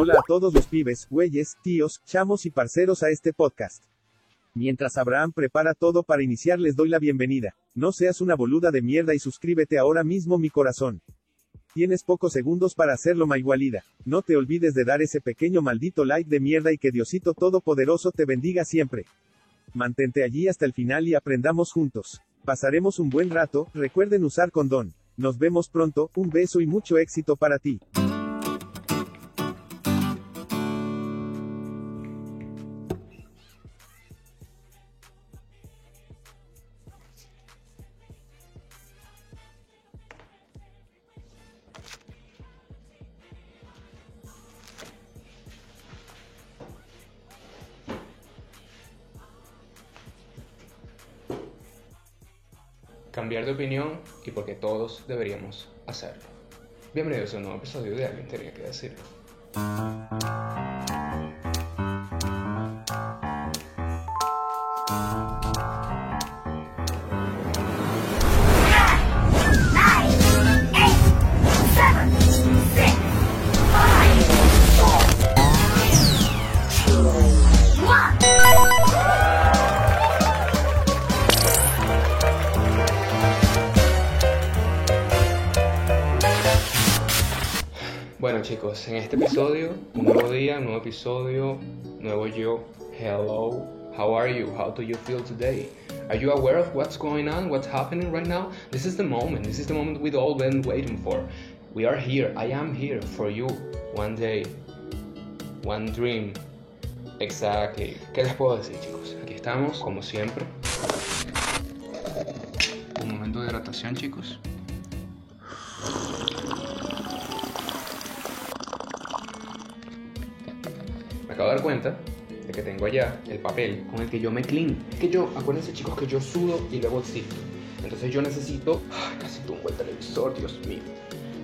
Hola a todos los pibes, güeyes, tíos, chamos y parceros a este podcast. Mientras Abraham prepara todo para iniciar les doy la bienvenida. No seas una boluda de mierda y suscríbete ahora mismo mi corazón. Tienes pocos segundos para hacerlo igualida. No te olvides de dar ese pequeño maldito like de mierda y que Diosito Todopoderoso te bendiga siempre. Mantente allí hasta el final y aprendamos juntos. Pasaremos un buen rato, recuerden usar condón. Nos vemos pronto, un beso y mucho éxito para ti. Cambiar de opinión y porque todos deberíamos hacerlo. Bienvenidos a un nuevo episodio de Alguien Tenía que Decir. Bueno chicos, en este episodio, un nuevo día, un nuevo episodio, nuevo yo. Hello, how are you? How do you feel today? Are you aware of what's going on, what's happening right now? This is the moment, this is the moment we've all been waiting for. We are here, I am here for you. One day, one dream. Exactly. ¿Qué les puedo decir chicos? Aquí estamos, como siempre. Un momento de hidratación chicos. De dar cuenta de que tengo allá el papel con el que yo me clean. Es que yo, acuérdense chicos que yo sudo y luego existo. Entonces yo necesito... Ay, casi tumbo el televisor, Dios mío.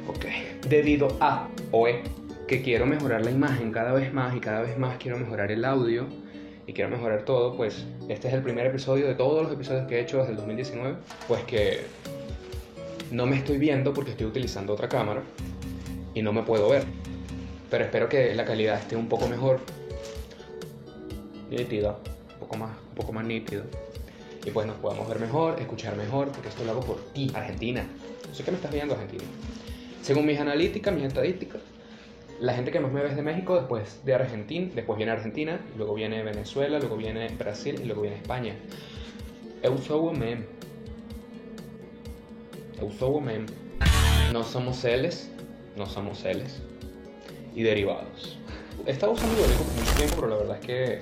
Ok. Debido a, o es, que quiero mejorar la imagen cada vez más y cada vez más quiero mejorar el audio y quiero mejorar todo, pues este es el primer episodio de todos los episodios que he hecho desde el 2019. Pues que no me estoy viendo porque estoy utilizando otra cámara y no me puedo ver pero espero que la calidad esté un poco mejor. Nítida, un poco más, un poco más nítido. Y pues nos podamos ver mejor, escuchar mejor, porque esto lo hago por ti, Argentina. No sé qué me estás viendo, Argentina. Según mis analíticas, mis estadísticas, la gente que más me ve es de México, después de Argentina, después viene Argentina, luego viene Venezuela, luego viene Brasil y luego viene España. Eu sou mem. Eu sou mem. No somos celes, no somos y derivados. He estado usando Duolingo por mucho tiempo, pero la verdad es que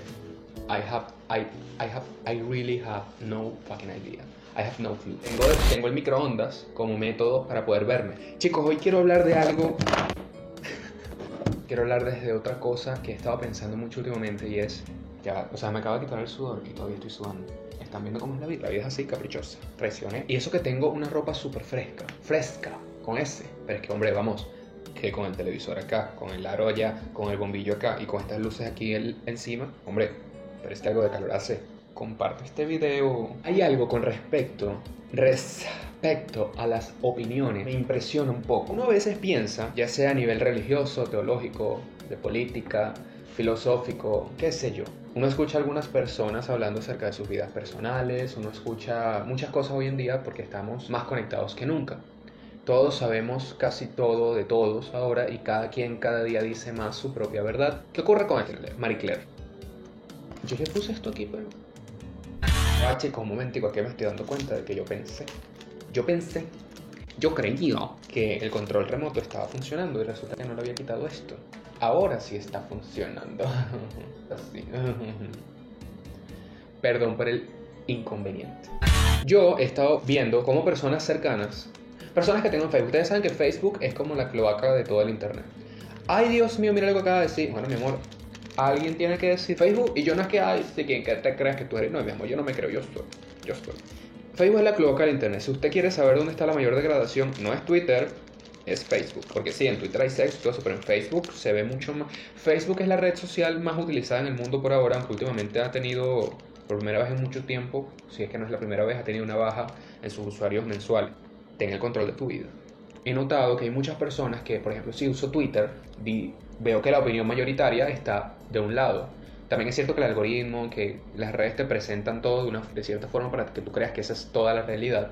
I have, I, I have, I really have no fucking idea. I have no clue. Tengo, tengo el microondas como método para poder verme. Chicos, hoy quiero hablar de algo. quiero hablar desde otra cosa que he estado pensando mucho últimamente y es. Ya, o sea, me acaba de quitar el sudor y todavía estoy sudando. Están viendo cómo es la vida. La vida es así, caprichosa. Traicioné. Y eso que tengo una ropa súper fresca. Fresca. Con ese. Pero es que, hombre, vamos que con el televisor acá, con el aro allá, con el bombillo acá y con estas luces aquí encima, hombre, pero este algo de calor hace. Comparte este video. Hay algo con respecto, respecto a las opiniones, me impresiona un poco. Uno a veces piensa, ya sea a nivel religioso, teológico, de política, filosófico, qué sé yo. Uno escucha a algunas personas hablando acerca de sus vidas personales, uno escucha muchas cosas hoy en día porque estamos más conectados que nunca. Todos sabemos casi todo de todos ahora y cada quien cada día dice más su propia verdad. ¿Qué ocurre con Marie Claire? Yo ya puse esto aquí, pero... Ah, chico, un momentico, aquí me estoy dando cuenta de que yo pensé. Yo pensé, yo creía que el control remoto estaba funcionando y resulta que no le había quitado esto. Ahora sí está funcionando. Así. Perdón por el inconveniente. Yo he estado viendo cómo personas cercanas Personas que tengan Facebook. Ustedes saben que Facebook es como la cloaca de todo el Internet. Ay, Dios mío, mira lo que acaba de decir. Bueno, mi amor, alguien tiene que decir Facebook. Y yo no es que, ay, si quien te creas que tú eres. No, yo no me creo, yo estoy. Yo estoy. Facebook es la cloaca del Internet. Si usted quiere saber dónde está la mayor degradación, no es Twitter, es Facebook. Porque sí, en Twitter hay sexo, pero en Facebook se ve mucho más. Facebook es la red social más utilizada en el mundo por ahora, aunque últimamente ha tenido, por primera vez en mucho tiempo, si es que no es la primera vez, ha tenido una baja en sus usuarios mensuales ten el control de tu vida. He notado que hay muchas personas que, por ejemplo, si uso Twitter, veo que la opinión mayoritaria está de un lado. También es cierto que el algoritmo, que las redes te presentan todo de, una, de cierta forma para que tú creas que esa es toda la realidad.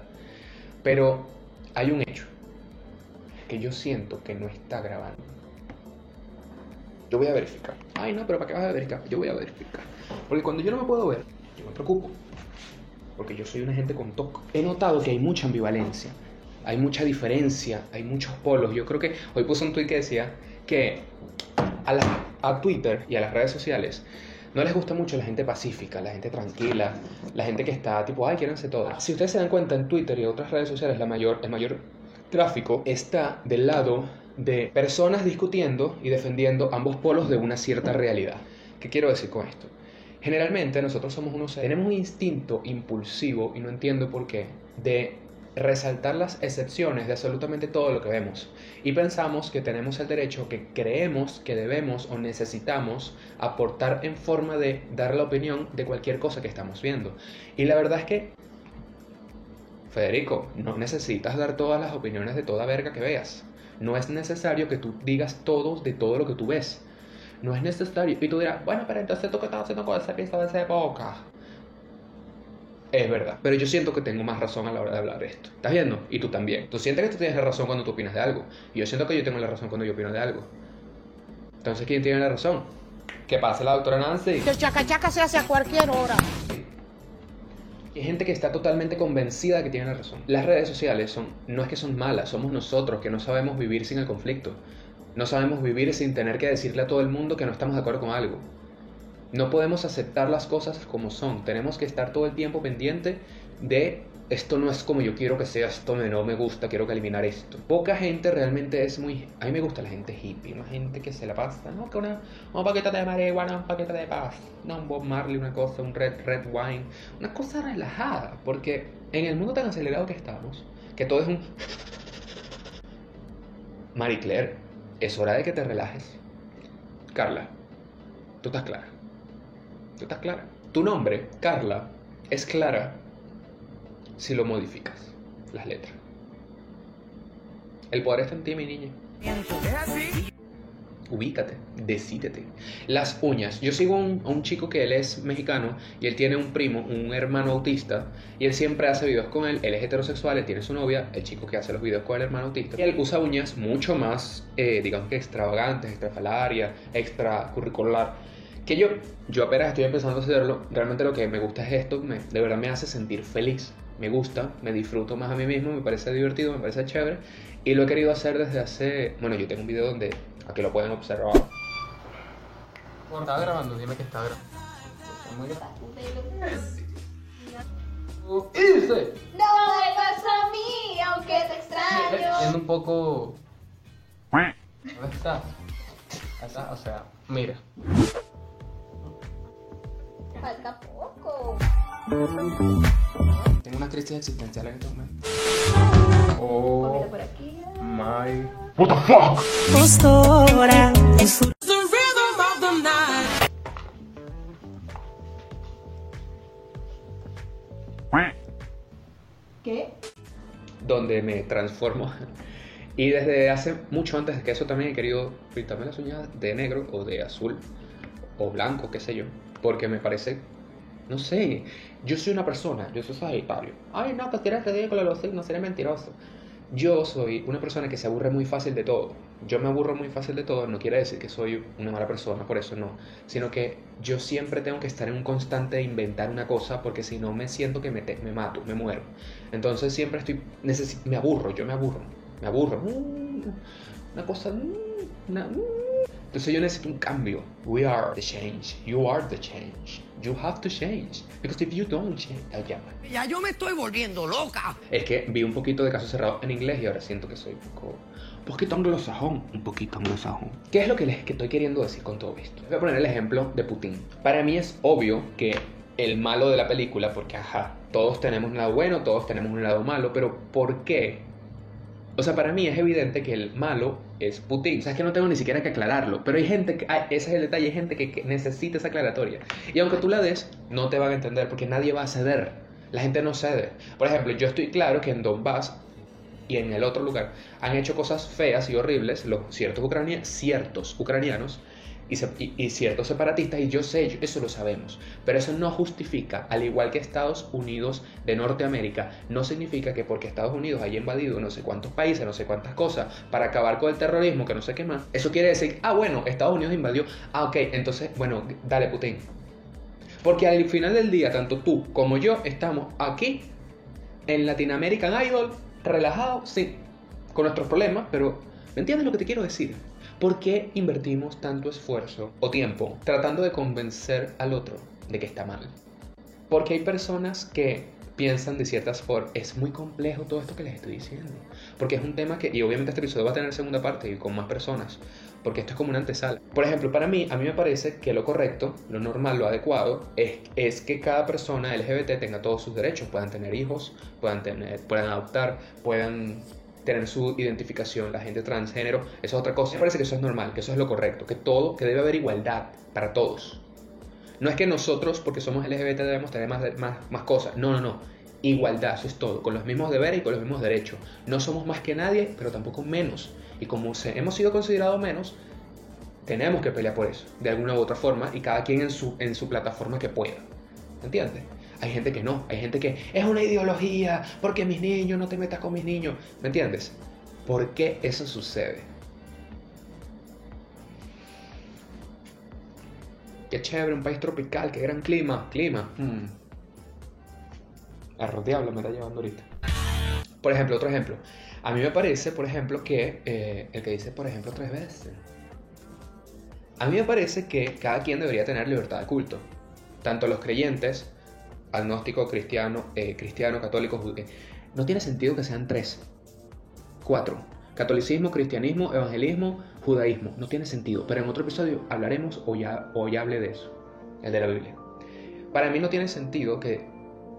Pero hay un hecho que yo siento que no está grabando. Yo voy a verificar. Ay, no, pero ¿para qué vas a verificar? Yo voy a verificar. Porque cuando yo no me puedo ver, yo me preocupo. Porque yo soy una gente con toque. He notado que hay mucha ambivalencia. Hay mucha diferencia. Hay muchos polos. Yo creo que hoy puse un tweet que decía que a, Twitter y a las redes sociales no les gusta mucho la gente pacífica, la gente tranquila, la gente que está tipo, ay, quiéranse todas. Si ustedes se dan cuenta en Twitter y otras redes sociales, la mayor, el mayor tráfico está del lado de personas discutiendo y defendiendo ambos polos de una cierta realidad. ¿Qué quiero decir con esto? Generalmente nosotros somos unos tenemos un instinto impulsivo y no entiendo por qué de resaltar las excepciones de absolutamente todo lo que vemos y pensamos que tenemos el derecho que creemos que debemos o necesitamos aportar en forma de dar la opinión de cualquier cosa que estamos viendo. Y la verdad es que Federico, no necesitas dar todas las opiniones de toda verga que veas. No es necesario que tú digas todo de todo lo que tú ves. No es necesario. Y tú dirás, bueno, pero entonces tú que estás haciendo con esa pista de esa época. Es verdad, pero yo siento que tengo más razón a la hora de hablar de esto. ¿Estás viendo? Y tú también. Tú sientes que tú tienes la razón cuando tú opinas de algo. Y yo siento que yo tengo la razón cuando yo opino de algo. Entonces, ¿quién tiene la razón? Que pase la doctora Nancy. Que el chacachaca se hace a cualquier hora. Hay gente que está totalmente convencida de que tiene la razón. Las redes sociales son, no es que son malas, somos nosotros que no sabemos vivir sin el conflicto. No sabemos vivir sin tener que decirle a todo el mundo que no estamos de acuerdo con algo. No podemos aceptar las cosas como son. Tenemos que estar todo el tiempo pendiente de esto no es como yo quiero que sea, esto no me gusta, quiero que eliminar esto. Poca gente realmente es muy... A mí me gusta la gente hippie, una gente que se la pasa, ¿no? Que una, un paquete de marihuana, un paquete de paz, no un Bob Marley, una cosa, un red, red wine, una cosa relajada, porque en el mundo tan acelerado que estamos, que todo es un... Marie Claire, es hora de que te relajes. Carla, tú estás clara. Tú estás clara. Tu nombre, Carla, es clara si lo modificas, las letras. El poder está en ti, mi niña. Ubícate, decídete. Las uñas. Yo sigo a un, un, chico que él es mexicano y él tiene un primo, un hermano autista, y él siempre hace videos con él. Él es heterosexual, él tiene su novia, el chico que hace los videos con el hermano autista. Y él usa uñas mucho más, eh, digamos que extravagantes, extrafalaria, extracurricular. Que yo, yo apenas estoy empezando a hacerlo. Realmente lo que me gusta es esto, me, de verdad me hace sentir feliz me gusta, me disfruto más a mí mismo, me parece divertido, me parece chévere y lo he querido hacer desde hace, bueno, yo tengo un video donde aquí lo pueden observar. Bueno, estaba grabando, dime que está grabando. ¡Irse! No vuelvas a mí, aunque te extraño. Siendo un poco... ¿Dónde está? Acá, o sea, mira. Falta poco. Tengo una crisis existencial en este momento. Oh por aquí. my. What the fuck? Postura. ¿Qué? Donde me transformo. Y desde hace mucho antes de que eso también he querido pintarme las uñas de negro o de azul o blanco, qué sé yo. Porque me parece, no sé, yo soy una persona, yo soy sagitario. Ay, no, que si eres ridículo los signos, eres mentiroso. Yo soy una persona que se aburre muy fácil de todo. Yo me aburro muy fácil de todo, no quiere decir que soy una mala persona, por eso no. Sino que yo siempre tengo que estar en un constante inventar una cosa porque si no me siento que me, me mato, me muero. Entonces siempre estoy, me aburro, yo me aburro, me aburro. Mm, Una cosa, mm, una, mm. Entonces yo necesito un cambio. We are the change. You are the change. You have to change. Because if you don't change... Ya, pues. Ya yo me estoy volviendo loca. Es que vi un poquito de caso cerrado en inglés y ahora siento que soy un poco, un poquito anglosajón. Un poquito anglosajón. ¿Qué es lo que les que estoy queriendo decir con todo esto? Voy a poner el ejemplo de Putin. Para mí es obvio que el malo de la película, porque ajá, todos tenemos un lado bueno, todos tenemos un lado malo, pero ¿por qué? O sea, para mí es evidente que el malo es Putin. O sea, es que no tengo ni siquiera que aclararlo. Pero hay gente que, ah, ese es el detalle, hay gente que, necesita esa aclaratoria. Y aunque tú la des, no te van a entender porque nadie va a ceder. La gente no cede. Por ejemplo, yo estoy claro que en Donbass y en el otro lugar han hecho cosas feas y horribles, los ciertos ucranianos y, ciertos separatistas, y yo sé, eso lo sabemos, pero eso no justifica, al igual que Estados Unidos de Norteamérica, no significa que porque Estados Unidos haya invadido no sé cuántos países, no sé cuántas cosas, para acabar con el terrorismo, que no sé qué más, eso quiere decir, ah, bueno, Estados Unidos invadió, ah, ok, entonces, bueno, dale, Putin. Porque al final del día, tanto tú como yo estamos aquí en Latinoamerican Idol, relajados, sí, con nuestros problemas, pero ¿me entiendes lo que te quiero decir? ¿Por qué invertimos tanto esfuerzo o tiempo tratando de convencer al otro de que está mal? Porque hay personas que piensan de ciertas formas. Es muy complejo todo esto que les estoy diciendo. Porque es un tema que, y obviamente este episodio va a tener segunda parte y con más personas. Porque esto es como una antesala. Por ejemplo, para mí, a mí me parece que lo correcto, lo normal, lo adecuado, es, es que cada persona LGBT tenga todos sus derechos. Puedan tener hijos, puedan, tener, puedan adoptar, puedan tener su identificación, la gente transgénero, eso es otra cosa. Me parece que eso es normal, que eso es lo correcto, que todo, que debe haber igualdad para todos. No es que nosotros, porque somos LGBT, debemos tener más, más, cosas. No, no, no. Igualdad, eso es todo. Con los mismos deberes y con los mismos derechos. No somos más que nadie, pero tampoco menos. Y como hemos sido considerados menos, tenemos que pelear por eso, de alguna u otra forma, y cada quien en su, en su plataforma que pueda. ¿Entiendes? Hay gente que no, hay gente que es una ideología, porque mis niños, no te metas con mis niños. ¿Me entiendes? ¿Por qué eso sucede? Qué chévere, un país tropical, qué gran clima. Clima. Hmm. Diablo me está llevando ahorita. Por ejemplo, otro ejemplo. A mí me parece, por ejemplo, que eh, el que dice, por ejemplo, tres veces. A mí me parece que cada quien debería tener libertad de culto. Tanto los creyentes, agnóstico, cristiano, eh, cristiano, católico, judío. No tiene sentido que sean tres. Cuatro. Catolicismo, cristianismo, evangelismo, judaísmo. No tiene sentido. Pero en otro episodio hablaremos o ya, o ya hablé de eso. El de la Biblia. Para mí no tiene sentido que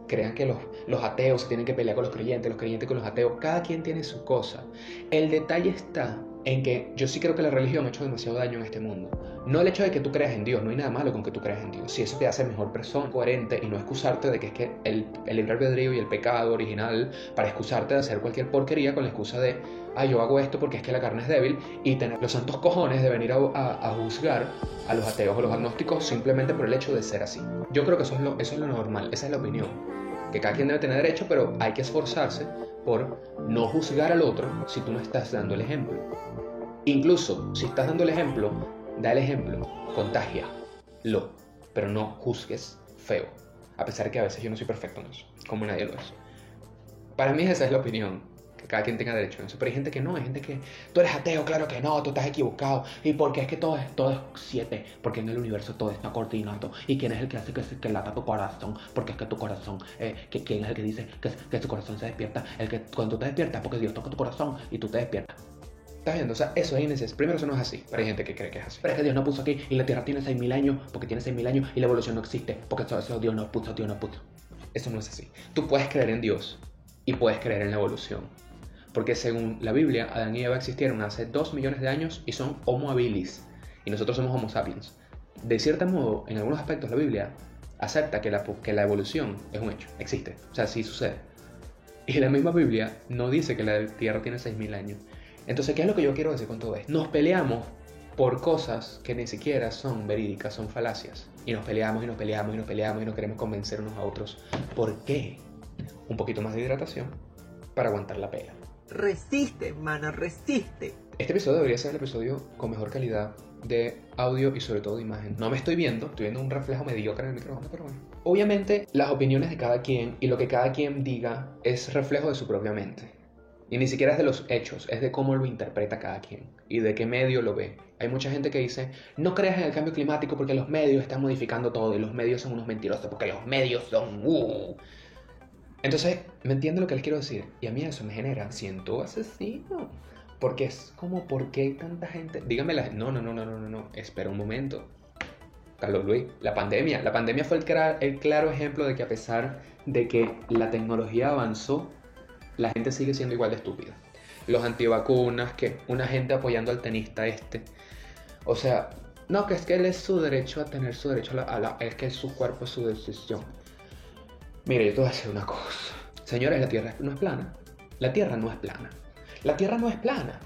crean que los, los ateos se tienen que pelear con los creyentes, los creyentes con los ateos. Cada quien tiene su cosa. El detalle está en que yo sí creo que la religión ha hecho demasiado daño en este mundo. No el hecho de que tú creas en Dios, no hay nada malo con que tú creas en Dios. Si eso te hace mejor persona, coherente y no excusarte de que es que el, el libre albedrío y el pecado original para excusarte de hacer cualquier porquería con la excusa de, ah, yo hago esto porque es que la carne es débil y tener los santos cojones de venir a, a- a juzgar a los ateos o los agnósticos simplemente por el hecho de ser así. Yo creo que eso es lo, eso es lo normal, esa es la opinión. Que cada quien debe tener derecho, pero hay que esforzarse por no juzgar al otro si tú no estás dando el ejemplo. Incluso si estás dando el ejemplo, da el ejemplo, contagia-lo, pero no juzgues feo. A pesar que a veces yo no soy perfecto en eso, como nadie lo es. Para mí esa es la opinión, cada quien tenga derecho a eso. Pero hay gente que no, hay gente que tú eres ateo, claro que no, tú estás equivocado. Y porque es que todo es, todo es siete, porque en el universo todo está coordinado. ¿Y quién es el que hace que, que lata tu corazón? Porque es que tu corazón, eh, que, ¿quién es el que dice que, que tu corazón se despierta? El que cuando tú te despiertas, porque Dios toca tu corazón y tú te despiertas. ¿Estás viendo? O sea, eso es innecesario. Primero, eso no es así. Pero hay gente que cree que es así. Pero es que Dios no puso aquí y la Tierra tiene 6.000 años porque tiene 6.000 años y la evolución no existe porque eso, eso Dios no puso, Dios no puso. Eso no es así. Tú puedes creer en Dios y puedes creer en la evolución. Porque según la Biblia, Adán y Eva existieron hace 2 millones de años y son Homo habilis. Y nosotros somos Homo sapiens. De cierto modo, en algunos aspectos la Biblia acepta que la, evolución es un hecho, existe. O sea, sí sucede. Y la misma Biblia no dice que la Tierra tiene 6.000 años. Entonces, ¿qué es lo que yo quiero decir con todo esto? Nos peleamos por cosas que ni siquiera son verídicas, son falacias. Y nos peleamos y nos peleamos y nos peleamos y nos queremos convencer unos a otros. ¿Por qué? Un poquito más de hidratación para aguantar la pela. Resiste, hermano, resiste. Este episodio debería ser el episodio con mejor calidad de audio y sobre todo de imagen. No me estoy viendo, estoy viendo un reflejo mediocre en el micrófono, pero bueno. Obviamente las opiniones de cada quien y lo que cada quien diga es reflejo de su propia mente. Y ni siquiera es de los hechos, es de cómo lo interpreta cada quien y de qué medio lo ve. Hay mucha gente que dice, no creas en el cambio climático porque los medios están modificando todo y los medios son unos mentirosos porque los medios son... uh". Entonces, ¿me entiende lo que les quiero decir? Y a mí eso me genera, siento asesino. Porque es como, ¿por qué hay tanta gente? Dígame la No, no, no, no, no, no, no. Espera un momento. Carlos Luis, la pandemia. La pandemia fue el, el claro ejemplo de que a pesar de que la tecnología avanzó, la gente sigue siendo igual de estúpida. Los antivacunas, que una gente apoyando al tenista este. O sea, no, que es que él es su derecho a tener su derecho a la... a la- es que su cuerpo es su decisión. Mire, yo te voy a decir una cosa. Señores, la Tierra no es plana. La Tierra no es plana. La Tierra no es plana.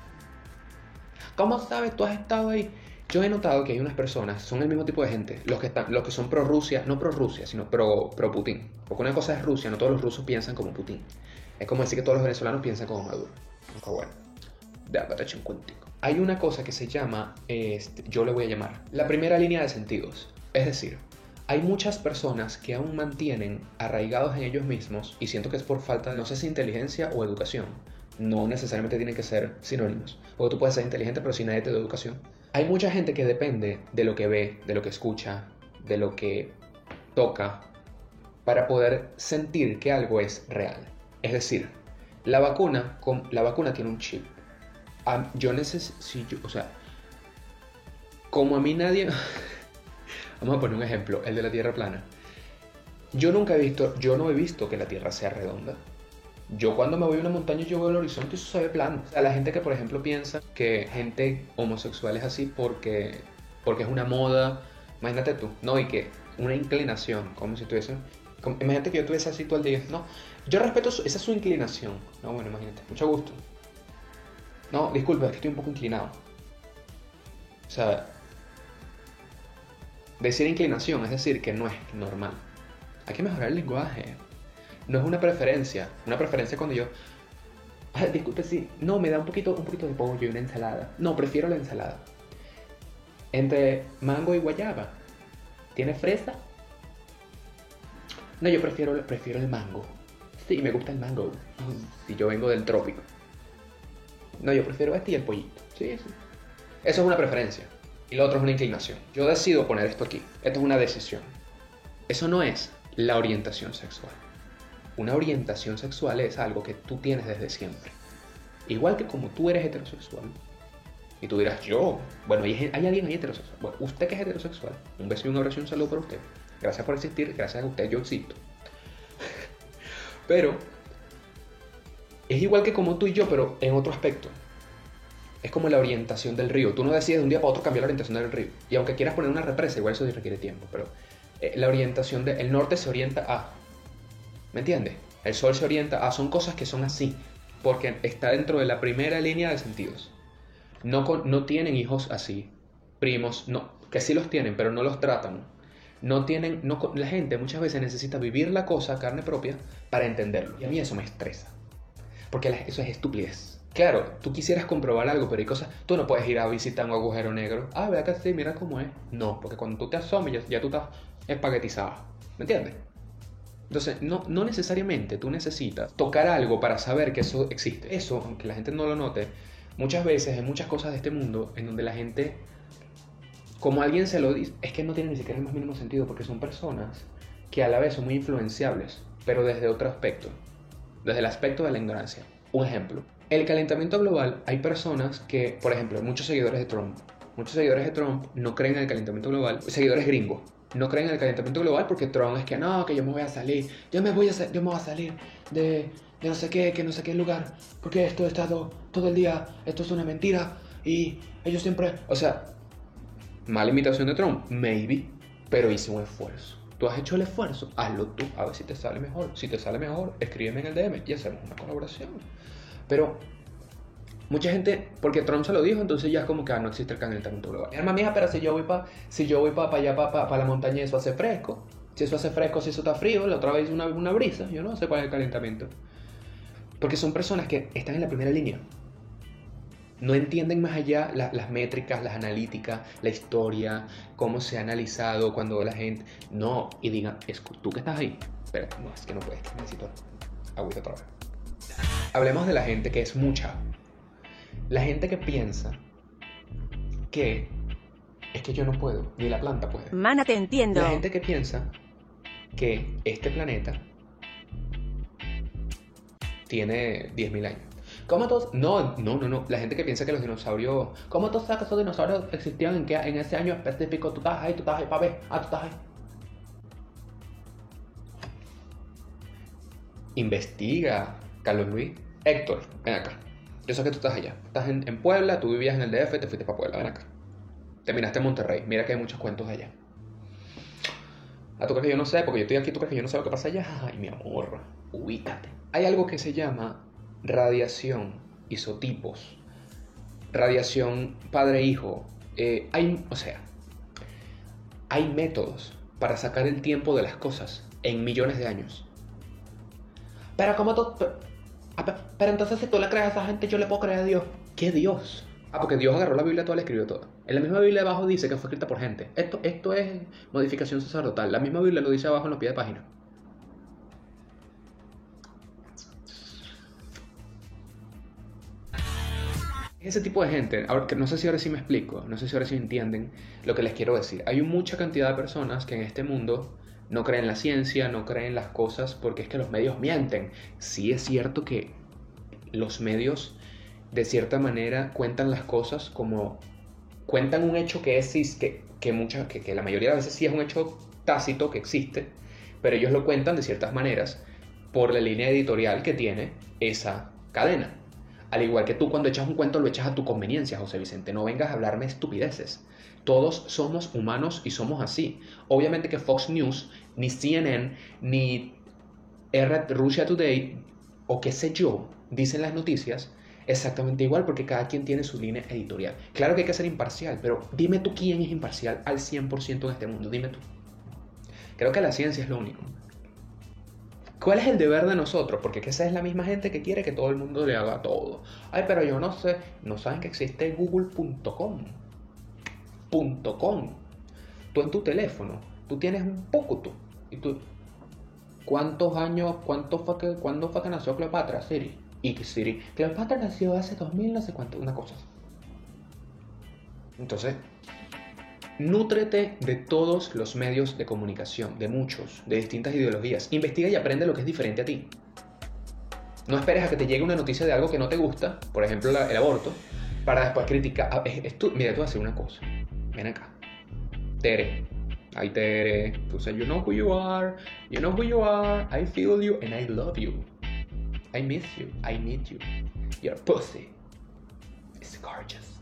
¿Cómo sabes? Tú has estado ahí. Yo he notado que hay unas personas, son el mismo tipo de gente, los que, están, los que son pro Rusia, no pro Rusia, sino pro, pro Putin. Porque una cosa es Rusia, no todos los rusos piensan como Putin. Es como decir que todos los venezolanos piensan como Maduro. Aunque bueno, echar un cuentico. Hay una cosa que se llama, este, yo le voy a llamar, la primera línea de sentidos. Es decir, hay muchas personas que aún mantienen arraigados en ellos mismos, y siento que es por falta de, no sé si inteligencia o educación. No necesariamente tienen que ser sinónimos. Porque tú puedes ser inteligente, pero si nadie te da educación. Hay mucha gente que depende de lo que ve, de lo que escucha, de lo que toca, para poder sentir que algo es real. Es decir, la vacuna, con- la vacuna tiene un chip. Yo necesito, o sea, como a mí nadie... Vamos a poner un ejemplo, el de la Tierra plana. Yo nunca he visto, yo no he visto que la Tierra sea redonda. Yo cuando me voy a una montaña yo veo el horizonte y eso se ve plano. Sea, la gente que por ejemplo piensa que gente homosexual es así porque, porque es una moda, imagínate tú, ¿no? Y que una inclinación, como si tuviesen... como- imagínate que yo tuviese así todo el día, no, yo respeto, su- esa es su inclinación. No, bueno, imagínate, mucho gusto. No, disculpa, es que estoy un poco inclinado. O sea, decir inclinación es decir que no es normal. Hay que mejorar el lenguaje. No es una preferencia. Una preferencia cuando yo. "Ah, disculpe, sí. No, me da un poquito, un poquito de pollo y una ensalada. No, prefiero la ensalada. Entre mango y guayaba. ¿Tiene fresa? No, yo prefiero, prefiero el mango. Sí, me gusta el mango. Si yo vengo del trópico. No, yo prefiero este y el pollito. Sí. Eso es una preferencia. Y lo otro es una inclinación. Yo decido poner esto aquí. Esto es una decisión. Eso no es la orientación sexual. Una orientación sexual es algo que tú tienes desde siempre. Igual que como tú eres heterosexual. Y tú dirás, yo, bueno, hay, alguien ahí heterosexual. Bueno, usted que es heterosexual, un beso y un abrazo y un saludo para usted. Gracias por existir, gracias a usted yo existo. Pero es igual que como tú y yo, pero en otro aspecto. Es como la orientación del río. Tú no decides de un día para otro cambiar la orientación del río. Y aunque quieras poner una represa, igual eso requiere tiempo. Pero eh, la orientación del norte se orienta a. ¿Me entiendes? El sol se orienta a. Son cosas que son así. Porque está dentro de la primera línea de sentidos. No, no tienen hijos así. Primos, no. Que sí los tienen, pero no los tratan. No tienen. La gente muchas veces necesita vivir la cosa, carne propia, para entenderlo. Y a mí eso me estresa. Porque la- eso es estupidez. Claro, tú quisieras comprobar algo, pero hay cosas. Tú no puedes ir a visitar un agujero negro. Ah, vea que sí, mira cómo es. No, porque cuando tú te asomes ya, ya tú estás espaguetizado. ¿Me entiendes? Entonces, no, no necesariamente tú necesitas tocar algo para saber que eso existe. Eso, aunque la gente no lo note, muchas veces hay muchas cosas de este mundo en donde la gente, como alguien se lo dice, es que no tiene ni siquiera el más mínimo sentido porque son personas que a la vez son muy influenciables, pero desde otro aspecto, desde el aspecto de la ignorancia. Un ejemplo, el calentamiento global, hay personas que, por ejemplo, muchos seguidores de Trump, muchos seguidores de Trump no creen en el calentamiento global, seguidores gringos, no creen en el calentamiento global porque Trump es que no, que yo me voy a salir, yo me voy a, yo me voy a salir de, de no sé qué, que no sé qué lugar, porque esto he estado todo el día, esto es una mentira y ellos siempre, o sea, mala imitación de Trump, maybe, pero hice un esfuerzo. Tú has hecho el esfuerzo, hazlo tú, a ver si te sale mejor. Si te sale mejor, escríbeme en el DM y hacemos una colaboración. Pero mucha gente, porque Trump se lo dijo, entonces ya es como que ah, no existe el calentamiento global. Mi hermana mía, pero si yo voy para si yo voy para allá, para la montaña, eso hace fresco. Si eso hace fresco, si eso está frío, la otra vez una, una brisa, yo no sé cuál es el calentamiento. Porque son personas que están en la primera línea. No entienden más allá la- las métricas, las analíticas, la historia, cómo se ha analizado cuando la gente... No, y digan, es tú que estás ahí. Pero no, es que no puedes, necesito agüita otra vez. Hablemos de la gente que es mucha. La gente que piensa que es que yo no puedo, ni la planta puede. Mana, te entiendo. La gente que piensa que este planeta tiene 10.000 años. ¿Cómo todos? No, no, no, no. La gente que piensa que los dinosaurios. ¿Cómo tú sabes que esos dinosaurios existían en, qué, en ese año específico? Tú estás ahí, tú estás ahí, para ver. Ah, tú estás ahí. Investiga, Carlos Luis. Héctor, ven acá. Yo sé que tú estás allá. Estás en, en Puebla, tú vivías en el DF, te fuiste para Puebla, ven acá. Terminaste en Monterrey. Mira que hay muchos cuentos allá. Ah, tú crees que yo no sé, porque yo estoy aquí, tú crees que yo no sé lo que pasa allá. Ay, mi amor, ubícate. Hay algo que se llama radiación isotipos, radiación padre-hijo. eh, hay, o sea, hay métodos para sacar el tiempo de las cosas en millones de años. Pero como tú... Pero, ah, pe- pero entonces si tú le crees a esa gente, yo le puedo creer a Dios. ¿Qué Dios? Ah, porque Dios agarró la Biblia toda, la escribió toda. En la misma Biblia abajo dice que fue escrita por gente. Esto, esto es modificación sacerdotal. La misma Biblia lo dice abajo en los pies de página. Ese tipo de gente, ahora que no sé si ahora sí me explico, no sé si ahora sí entienden lo que les quiero decir. Hay mucha cantidad de personas que en este mundo no creen en la ciencia, no creen en las cosas porque es que los medios mienten. Sí es cierto que los medios de cierta manera cuentan las cosas como cuentan un hecho que es que, que, muchas, que, que la mayoría de veces sí es un hecho tácito que existe, pero ellos lo cuentan de ciertas maneras por la línea editorial que tiene esa cadena. Al igual que tú cuando echas un cuento lo echas a tu conveniencia, José Vicente. No vengas a hablarme estupideces. Todos somos humanos y somos así. Obviamente que Fox News, ni CNN, ni Russia Today, o qué sé yo, dicen las noticias exactamente igual porque cada quien tiene su línea editorial. Claro que hay que ser imparcial, pero dime tú quién es imparcial al 100% en este mundo. Dime tú. Creo que la ciencia es lo único. ¿Cuál es el deber de nosotros? Porque que esa es la misma gente que quiere que todo el mundo le haga todo. Ay, pero yo no sé. No saben que existe google.com. Punto .com. Tú en tu teléfono, tú tienes un poco tú. Y tú, ¿cuántos años, cuánto fue que, cuándo fue que nació Cleopatra, Siri? Y Siri, Cleopatra nació hace 2000, no sé cuánto, una cosa. Entonces, Nútrete de todos los medios de comunicación, de muchos, de distintas ideologías. Investiga y aprende lo que es diferente a ti. No esperes a que te llegue una noticia de algo que no te gusta, por ejemplo el aborto, para después criticar. Ah, Mira, tú vas a hacer una cosa. Ven acá. Tere. Ay, Tere. Tú sabes, you know who you are. You know who you are. I feel you and I love you. I miss you. I need you. Your pussy is gorgeous.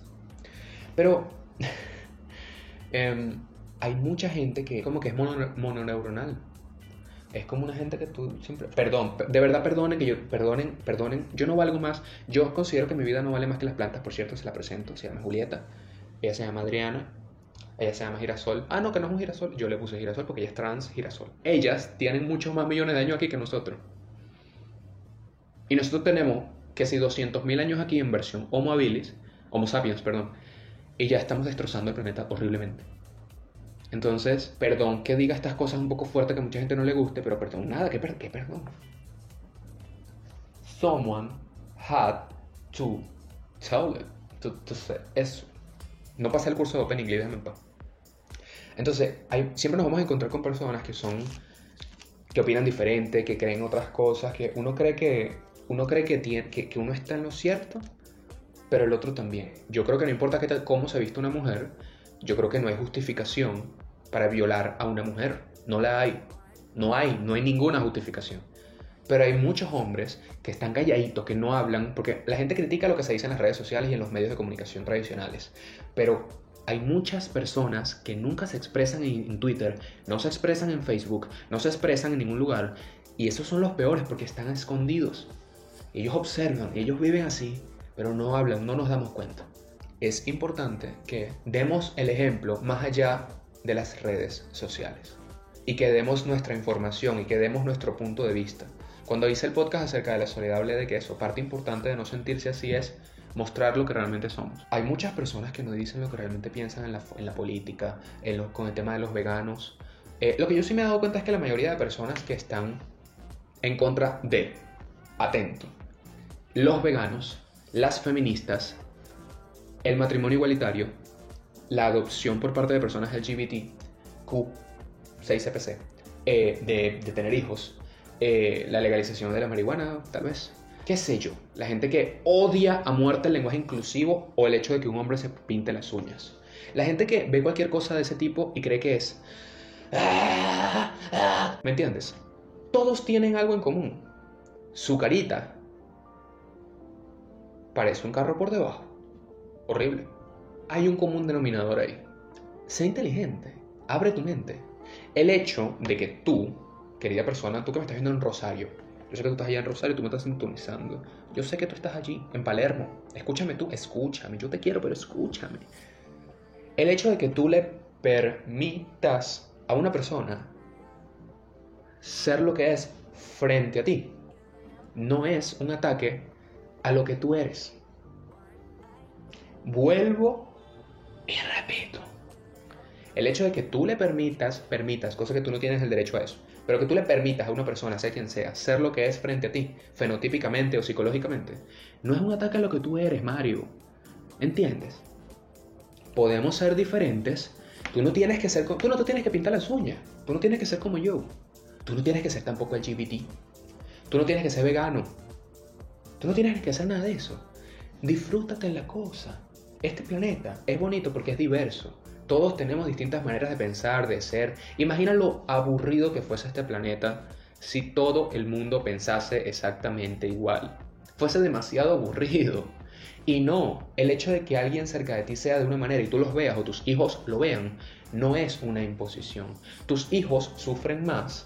Pero em, hay mucha gente que como que es mono- mononeuronal. Es como una gente que tú siempre... Perdón, de verdad perdonen que yo... Perdonen, perdonen. Yo no valgo más. Yo considero que mi vida no vale más que las plantas. Por cierto, se la presento. Se llama Julieta. Ella se llama Adriana. Ella se llama Girasol. Ah, no, que no es un girasol. Yo le puse girasol porque ella es trans girasol. Ellas tienen muchos más millones de años aquí que nosotros. Y nosotros tenemos que si 200.000 años aquí en versión Homo habilis, Homo sapiens, perdón, y ya estamos destrozando el planeta horriblemente. Entonces, perdón que diga estas cosas un poco fuertes que mucha gente no le guste, pero perdón, nada, que, que perdón. Someone had to tell it, to say eso. No pasé el curso de Open English, déjame en paz. Entonces, hay, siempre nos vamos a encontrar con personas que son que opinan diferente, que creen otras cosas, que uno cree que uno cree que, tiene, que, que uno está en lo cierto, pero el otro también. Yo creo que no importa cómo se viste una mujer, yo creo que no hay justificación para violar a una mujer. No la hay. No hay, no hay ninguna justificación. Pero hay muchos hombres que están calladitos, que no hablan, porque la gente critica lo que se dice en las redes sociales y en los medios de comunicación tradicionales. Pero hay muchas personas que nunca se expresan en, Twitter, no se expresan en Facebook, no se expresan en ningún lugar. Y esos son los peores porque están escondidos. Ellos observan, ellos viven así, pero no hablan, no nos damos cuenta. Es importante que demos el ejemplo más allá de las redes sociales y que demos nuestra información y que demos nuestro punto de vista. Cuando hice el podcast acerca de la soledad hablé de que eso, parte importante de no sentirse así es mostrar lo que realmente somos. Hay muchas personas que no dicen lo que realmente piensan en la, en la política, con el tema de los veganos. Eh, lo que yo sí me he dado cuenta es que la mayoría de personas que están en contra de, atento, los veganos, las feministas, el matrimonio igualitario, la adopción por parte de personas LGBTQ, 6CPC, eh, de, de tener hijos, eh, la legalización de la marihuana, tal vez. ¿Qué sé yo? La gente que odia a muerte el lenguaje inclusivo o el hecho de que un hombre se pinte las uñas. La gente que ve cualquier cosa de ese tipo y cree que es... ¿Me entiendes? Todos tienen algo en común. Su carita parece un carro por debajo. Horrible. Hay un común denominador ahí. Sé inteligente. Abre tu mente. El hecho de que tú, querida persona, tú que me estás viendo en Rosario, Yo sé que tú estás allá en Rosario tú me estás sintonizando. Yo sé que tú estás allí, en Palermo. Escúchame tú, escúchame. Yo te quiero, pero escúchame. El hecho de que tú le permitas a una persona ser lo que es frente a ti no es un ataque a lo que tú eres. Vuelvo y repito. El hecho de que tú le permitas, permitas, cosa que tú no tienes el derecho a eso, pero que tú le permitas a una persona, sea quien sea, ser lo que es frente a ti, fenotípicamente o psicológicamente, no es un ataque a lo que tú eres, Mario. ¿Entiendes? Podemos ser diferentes. Tú no tienes que ser, tú no te tienes que pintar las uñas. Tú no tienes que ser como yo. Tú no tienes que ser tampoco LGBT. Tú no tienes que ser vegano. Tú no tienes que hacer nada de eso. Disfrútate la cosa. Este planeta es bonito porque es diverso. Todos tenemos distintas maneras de pensar, de ser. Imagina lo aburrido que fuese este planeta si todo el mundo pensase exactamente igual. Fuese demasiado aburrido. Y no, el hecho de que alguien cerca de ti sea de una manera y tú los veas o tus hijos lo vean, no es una imposición. Tus hijos sufren más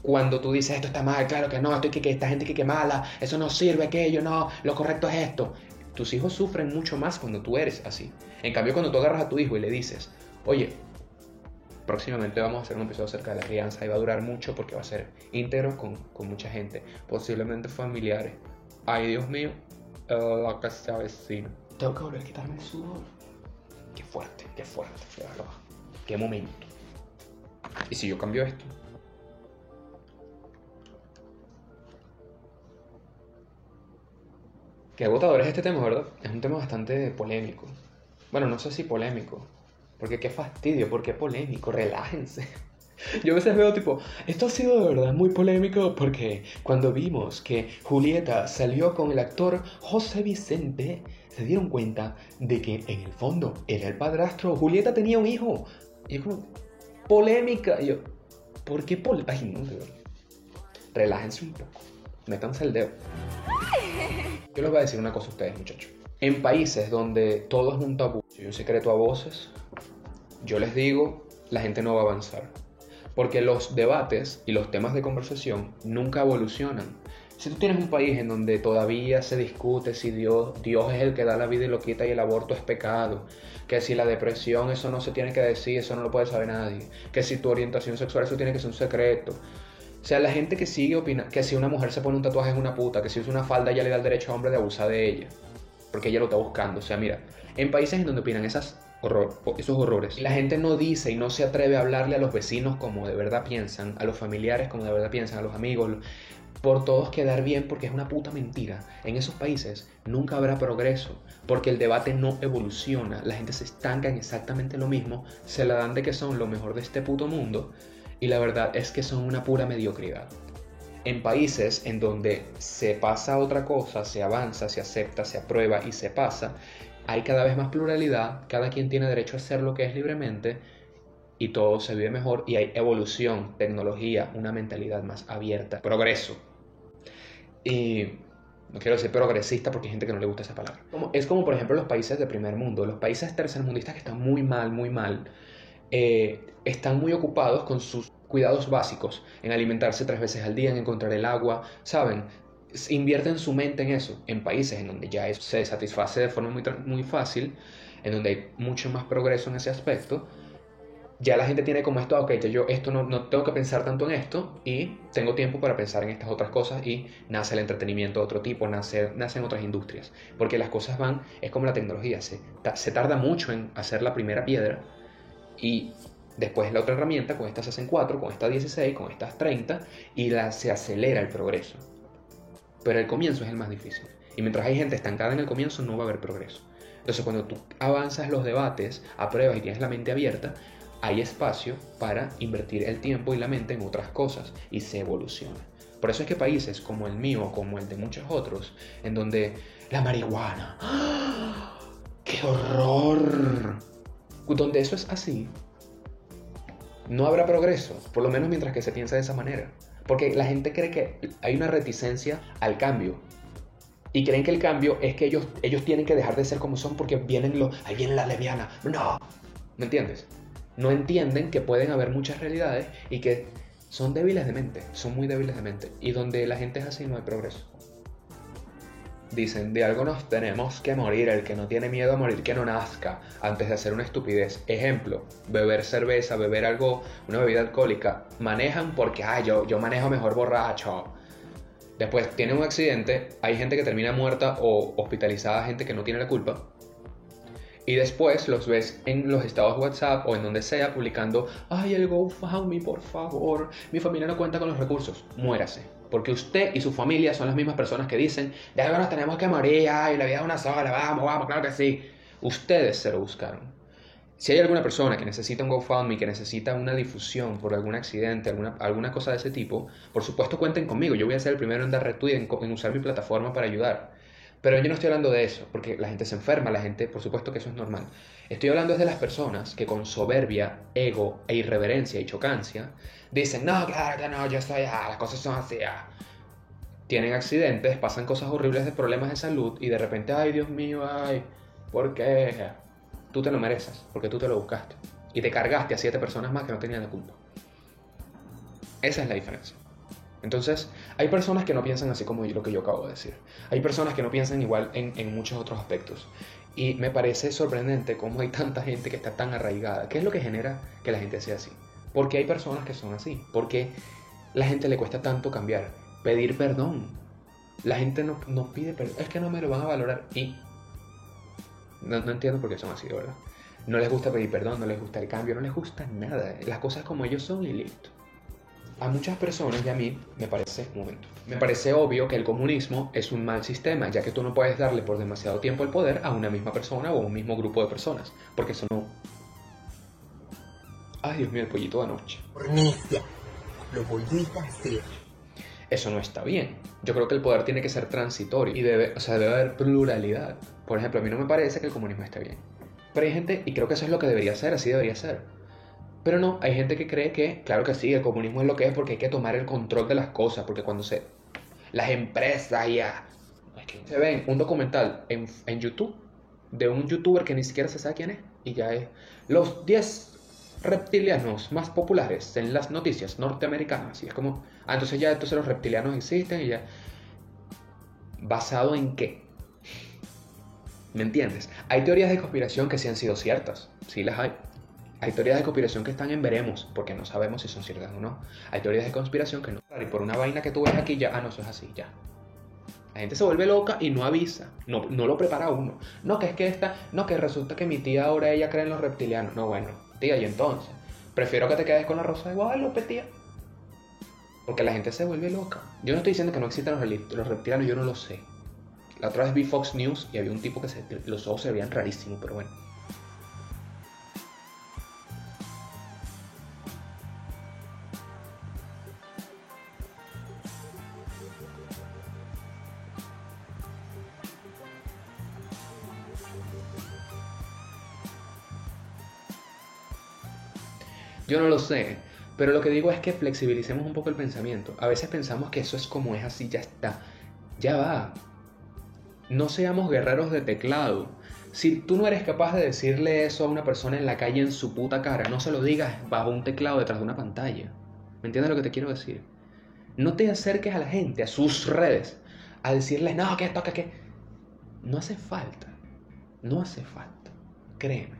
cuando tú dices esto está mal, claro que no, esto que, que esta gente que, que mala, eso no sirve, aquello, no, lo correcto es esto. Tus hijos sufren mucho más cuando tú eres así. En cambio, cuando tú agarras a tu hijo y le dices, oye, próximamente vamos a hacer un episodio acerca de la crianza y va a durar mucho porque va a ser íntegro con, con mucha gente, posiblemente familiares. Ay, Dios mío, eh, la que se avecina. Tengo que volver a quitarme el sudor. Qué fuerte, qué fuerte, de verdad. Qué momento. ¿Y si yo cambio esto? Qué agotador es este tema, ¿verdad? Es un tema bastante polémico. Bueno, no sé si polémico. Porque qué fastidio, porque polémico, relájense. Yo a veces veo tipo, esto ha sido de verdad muy polémico porque cuando vimos que Julieta salió con el actor José Vicente, se dieron cuenta de que en el fondo era el padrastro. Julieta tenía un hijo. Y yo como, polémica. Y yo, ¿por qué polémica? Ay, no. Relájense un poco. Métanse el dedo. Yo les voy a decir una cosa a ustedes, muchachos. En países donde todo es un tabú, hay un secreto a voces, yo les digo, la gente no va a avanzar. Porque los debates y los temas de conversación nunca evolucionan. Si tú tienes un país en donde todavía se discute si Dios, Dios es el que da la vida y lo quita y el aborto es pecado, que si la depresión eso no se tiene que decir, eso no lo puede saber nadie, que si tu orientación sexual eso tiene que ser un secreto, o sea, la gente que sigue opina que si una mujer se pone un tatuaje es una puta, que si usa una falda ya le da el derecho a hombre de abusar de ella. Porque ella lo está buscando. O sea, mira, en países en donde opinan esos horrores, la gente no dice y no se atreve a hablarle a los vecinos como de verdad piensan, a los familiares como de verdad piensan, a los amigos, por todos quedar bien porque es una puta mentira. En esos países nunca habrá progreso porque el debate no evoluciona, la gente se estanca en exactamente lo mismo, se la dan de que son lo mejor de este puto mundo y la verdad es que son una pura mediocridad. En países en donde se pasa otra cosa, se avanza, se acepta, se aprueba y se pasa, hay cada vez más pluralidad, cada quien tiene derecho a hacer lo que es libremente y todo se vive mejor y hay evolución, tecnología, una mentalidad más abierta, progreso. Y no quiero decir progresista porque hay gente que no le gusta esa palabra. es como por ejemplo los países de primer mundo, los países tercermundistas que están muy mal, muy mal eh, están muy ocupados con sus cuidados básicos, en alimentarse tres veces al día, en encontrar el agua, ¿saben? Invierten su mente en eso, en países en donde ya eso se satisface de forma muy, muy fácil, en donde hay mucho más progreso en ese aspecto, ya la gente tiene como esto, ok, yo esto no, no, tengo que pensar tanto en esto y tengo tiempo para pensar en estas otras cosas y nace el entretenimiento de otro tipo, nace, nacen otras industrias, porque las cosas van, es como la tecnología, se, se tarda mucho en hacer la primera piedra, y después la otra herramienta, con esta se hacen 4, con esta 16, con estas 30 y la, se acelera el progreso. Pero el comienzo es el más difícil. Y mientras hay gente estancada en el comienzo no va a haber progreso. Entonces cuando tú avanzas los debates, apruebas y tienes la mente abierta, hay espacio para invertir el tiempo y la mente en otras cosas y se evoluciona. Por eso es que países como el mío, como el de muchos otros, en donde la marihuana, ¡ah! ¡qué horror! Donde eso es así, no habrá progreso, por lo menos mientras que se piensa de esa manera. Porque la gente cree que hay una reticencia al cambio. Y creen que el cambio es que ellos, ellos tienen que dejar de ser como son porque vienen los, ahí viene la leviana. No, ¿me entiendes? No entienden que pueden haber muchas realidades y que son débiles de mente, son muy débiles de mente. Y donde la gente es así no hay progreso. Dicen, de algo nos tenemos que morir, el que no tiene miedo a morir, que no nazca, antes de hacer una estupidez. Ejemplo, beber cerveza, beber algo, una bebida alcohólica, manejan porque, ah, yo, yo manejo mejor borracho. Después tienen un accidente, hay gente que termina muerta o hospitalizada, gente que no tiene la culpa. Y después los ves en los estados WhatsApp o en donde sea publicando, ay, el GoFundMe, por favor, mi familia no cuenta con los recursos. Muérase. Porque usted y su familia son las mismas personas que dicen, de algo nos tenemos que morir, ay, la vida es una sola, vamos, vamos, claro que sí. Ustedes se lo buscaron. Si hay alguna persona que necesita un GoFundMe, que necesita una difusión por algún accidente, alguna, alguna cosa de ese tipo, por supuesto cuenten conmigo. Yo voy a ser el primero en dar retweet, en, en usar mi plataforma para ayudar. Pero yo no estoy hablando de eso, porque la gente se enferma, la gente, por supuesto que eso es normal. Estoy hablando de las personas que con soberbia, ego e irreverencia y chocancia dicen, no, claro que no, yo estoy, ah, las cosas son así, ah". Tienen accidentes, pasan cosas horribles de problemas de salud y de repente, ay, Dios mío, ay, ¿por qué? Tú te lo mereces, porque tú te lo buscaste. Y te cargaste a siete personas más que no tenían la culpa. Esa es la diferencia. Entonces, hay personas que no piensan así como lo que yo acabo de decir. Hay personas que no piensan igual en, muchos otros aspectos. Y me parece sorprendente cómo hay tanta gente que está tan arraigada. ¿Qué es lo que genera que la gente sea así? Porque hay personas que son así. Porque la gente le cuesta tanto cambiar. Pedir perdón. La gente no, no pide perdón. Es que no me lo van a valorar. Y no, no entiendo por qué son así, ¿verdad? No les gusta pedir perdón, no les gusta el cambio, no les gusta nada. Las cosas como ellos son y listo. A muchas personas y a mí me parece, un momento, me parece obvio que el comunismo es un mal sistema, ya que tú no puedes darle por demasiado tiempo el poder a una misma persona o a un mismo grupo de personas, porque eso no... Ay, Dios mío, el pollito de anoche. Hornesia. Lo volviste a hacer. Eso no está bien. Yo creo que el poder tiene que ser transitorio y debe, o sea, debe haber pluralidad. Por ejemplo, a mí no me parece que el comunismo esté bien. Pero hay gente, y creo que eso es lo que debería ser, así debería ser. Pero no, hay gente que cree que, claro que sí, el comunismo es lo que es porque hay que tomar el control de las cosas, porque cuando se... Las empresas ya... Se ven un documental en, en YouTube de un youtuber que ni siquiera se sabe quién es, y ya es los 10 reptilianos más populares en las noticias norteamericanas. Y es como, ah, entonces ya entonces los reptilianos existen y ya... ¿Basado en qué? ¿Me entiendes? Hay teorías de conspiración que sí han sido ciertas, sí las hay. Hay teorías de conspiración que están en veremos, porque no sabemos si son ciertas o no. Hay teorías de conspiración que no. Y por una vaina que tú ves aquí ya, ah, no, eso es así, ya. La gente se vuelve loca y no avisa, no, no lo prepara uno. No, que es que esta, no, que resulta que mi tía ahora ella cree en los reptilianos. No, bueno, tía, y entonces, prefiero que te quedes con la rosa de Guadalupe, tía. Porque la gente se vuelve loca. Yo no estoy diciendo que no existan los, reptilianos, yo no lo sé. La otra vez vi Fox News y había un tipo que se, los ojos se veían rarísimos, pero bueno. Yo no lo sé, pero lo que digo es que flexibilicemos un poco el pensamiento. A veces pensamos que eso es como es así, ya está. Ya va. No seamos guerreros de teclado. Si tú no eres capaz de decirle eso a una persona en la calle en su puta cara, no se lo digas bajo un teclado detrás de una pantalla. ¿Me entiendes lo que te quiero decir? No te acerques a la gente, a sus redes, a decirles, no, que esto, que, que. No hace falta. No hace falta. Créeme.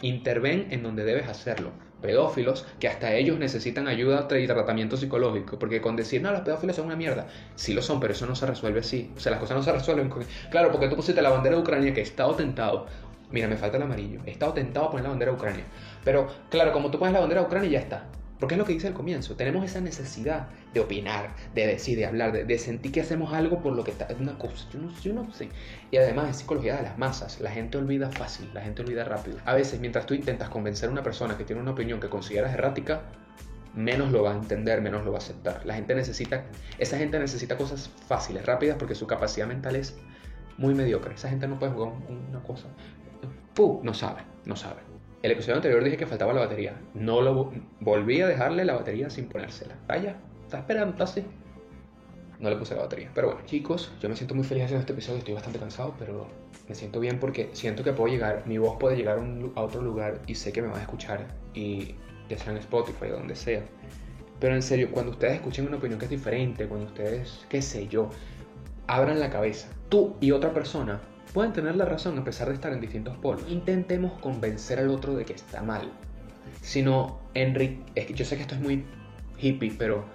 Interven en donde debes hacerlo pedófilos que hasta ellos necesitan ayuda y tratamiento psicológico. Porque con decir, no, los pedófilos son una mierda, sí lo son, pero eso no se resuelve así. O sea, las cosas no se resuelven con... Claro, porque tú pusiste la bandera de Ucrania que he estado tentado. Mira, me falta el amarillo. He estado tentado a poner la bandera de Ucrania. Pero claro, como tú pones la bandera de Ucrania ya está. Porque es lo que dice al comienzo. Tenemos esa necesidad de opinar, de decir, de hablar, de, sentir que hacemos algo por lo que está. Es una cosa. Yo no, yo no sé. Y además es psicología de las masas. La gente olvida fácil, la gente olvida rápido. A veces, mientras tú intentas convencer a una persona que tiene una opinión que consideras errática, menos lo va a entender, menos lo va a aceptar. La gente necesita. Esa gente necesita cosas fáciles, rápidas, porque su capacidad mental es muy mediocre. Esa gente no puede jugar una cosa. ¡Puh! No sabe, no sabe. El episodio anterior dije que faltaba la batería. No lo volví a dejarle la batería sin ponérsela. Vaya, está esperando, así. No le puse la batería. Pero bueno, chicos, yo me siento muy feliz haciendo este episodio. Estoy bastante cansado, pero me siento bien porque siento que puedo llegar, mi voz puede llegar a otro lugar y sé que me van a escuchar. Y ya sea en Spotify o donde sea. Pero en serio, cuando ustedes escuchen una opinión que es diferente, cuando ustedes, qué sé yo, abran la cabeza, tú y otra persona pueden tener la razón a pesar de estar en distintos polos. Intentemos convencer al otro de que está mal. Sino, Enrique, es que yo sé que esto es muy hippie, pero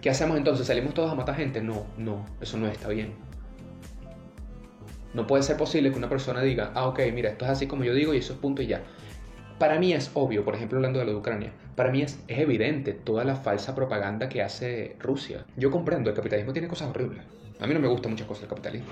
¿qué hacemos entonces? ¿Salimos todos a matar gente? No, no, eso no está bien. No puede ser posible que una persona diga, ah, ok, mira, esto es así como yo digo y eso es punto y ya. Para mí es obvio, por ejemplo, hablando de lo de Ucrania, para mí es, es evidente toda la falsa propaganda que hace Rusia. Yo comprendo, el capitalismo tiene cosas horribles. A mí no me gustan muchas cosas del capitalismo.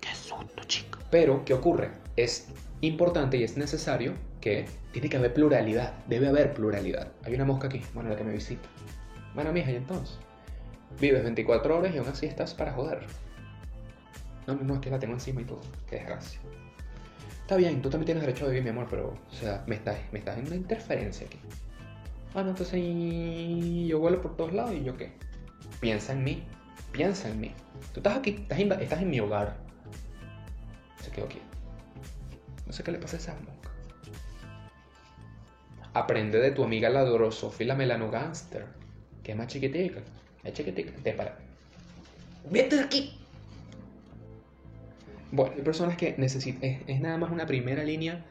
Qué susto, chico. Pero, ¿qué ocurre? Es importante y es necesario que tiene que haber pluralidad. Debe haber pluralidad. Hay una mosca aquí, bueno, la que me visita. Bueno, mija, y entonces. Vives 24 horas y aún así estás para joder. No, no, no, es que la tengo encima y todo. Qué desgracia. Está bien, tú también tienes derecho a vivir, mi amor, pero, o sea, me estás, me estás en una interferencia aquí. Ah, no, entonces y yo vuelo por todos lados y yo qué. Piensa en mí, piensa en mí. Tú estás aquí, estás en, estás en mi hogar. Se quedó aquí. No sé qué le pasa a esa mosca. Aprende de tu amiga la Dorosofila Melanogánster, que es más chiquitica. Es chiquitica. Te para. Vete de aquí. Bueno, hay personas que necesitan. Es, es nada más una primera línea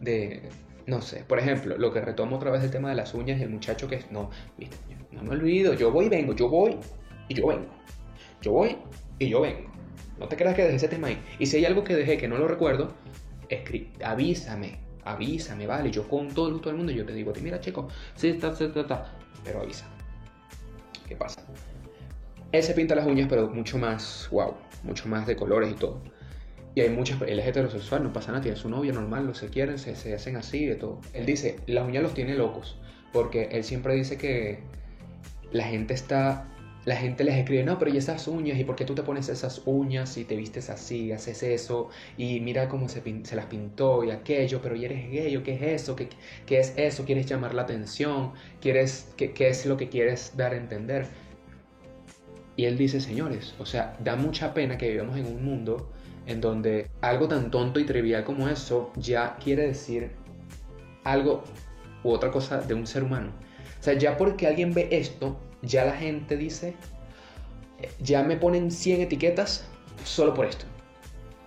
de. No sé, por ejemplo, lo que retomo otra vez el tema de las uñas, el muchacho que es. No, viste, no me olvido, yo voy y vengo, yo voy y yo vengo. Yo voy y yo vengo. No te creas que dejé ese tema ahí. Y si hay algo que dejé que no lo recuerdo, avísame, avísame, vale. Yo con todo el gusto del mundo yo te digo, a mira, chico, sí, está, está, está. Pero avisa. ¿Qué pasa? Él se pinta las uñas, pero mucho más, wow, mucho más de colores y todo. Y hay muchas, él es heterosexual, no pasa nada, tiene su novia normal, lo se quieren, se, se hacen así, de todo. Él dice, las uñas los tiene locos, porque él siempre dice que la gente está, la gente les escribe, no, pero ¿y esas uñas? ¿Y por qué tú te pones esas uñas y te vistes así, haces eso? Y mira cómo se, se las pintó y aquello, pero ¿y eres gay qué es eso? ¿Qué, qué es eso? ¿Quieres llamar la atención? ¿Quieres, qué, ¿Qué es lo que quieres dar a entender? Y él dice, señores, o sea, da mucha pena que vivamos en un mundo en donde algo tan tonto y trivial como eso ya quiere decir algo u otra cosa de un ser humano. O sea, ya porque alguien ve esto, ya la gente dice, eh, ya me ponen 100 etiquetas solo por esto.